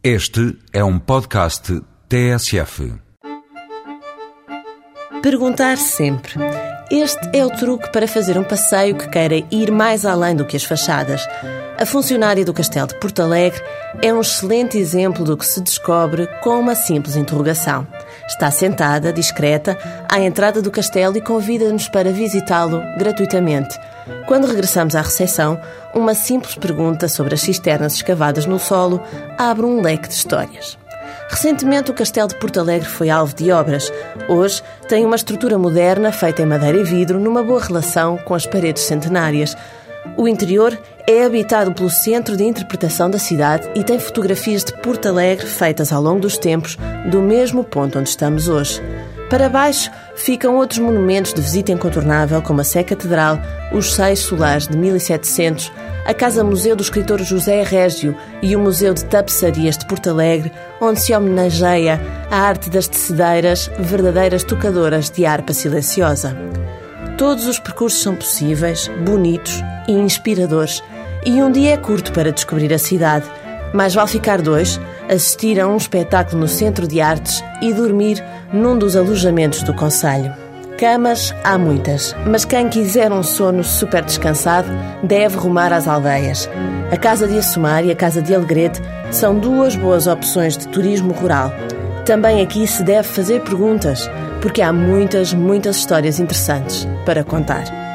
Este é um podcast TSF. Perguntar sempre. Este é o truque para fazer um passeio que queira ir mais além do que as fachadas. A funcionária do Castelo de Porto Alegre é um excelente exemplo do que se descobre com uma simples interrogação. Está sentada, discreta, à entrada do castelo e convida-nos para visitá-lo gratuitamente. Quando regressamos à recepção, uma simples pergunta sobre as cisternas escavadas no solo abre um leque de histórias. Recentemente, o Castelo de Porto Alegre foi alvo de obras. Hoje, tem uma estrutura moderna feita em madeira e vidro, numa boa relação com as paredes centenárias. O interior é habitado pelo Centro de Interpretação da cidade e tem fotografias de Porto Alegre feitas ao longo dos tempos, do mesmo ponto onde estamos hoje. Para baixo ficam outros monumentos de visita incontornável, como a Sé Catedral, os Seis Solares de 1700, a Casa Museu do escritor José Régio e o Museu de Tapeçarias de Porto Alegre, onde se homenageia a arte das tecedeiras, verdadeiras tocadoras de harpa silenciosa. Todos os percursos são possíveis, bonitos e inspiradores, e um dia é curto para descobrir a cidade. Mais vale ficar dois, assistir a um espetáculo no Centro de Artes e dormir num dos alojamentos do Conselho. Camas há muitas, mas quem quiser um sono super descansado deve rumar às aldeias. A Casa de Assumar e a Casa de Alegrete são duas boas opções de turismo rural. Também aqui se deve fazer perguntas, porque há muitas, muitas histórias interessantes para contar.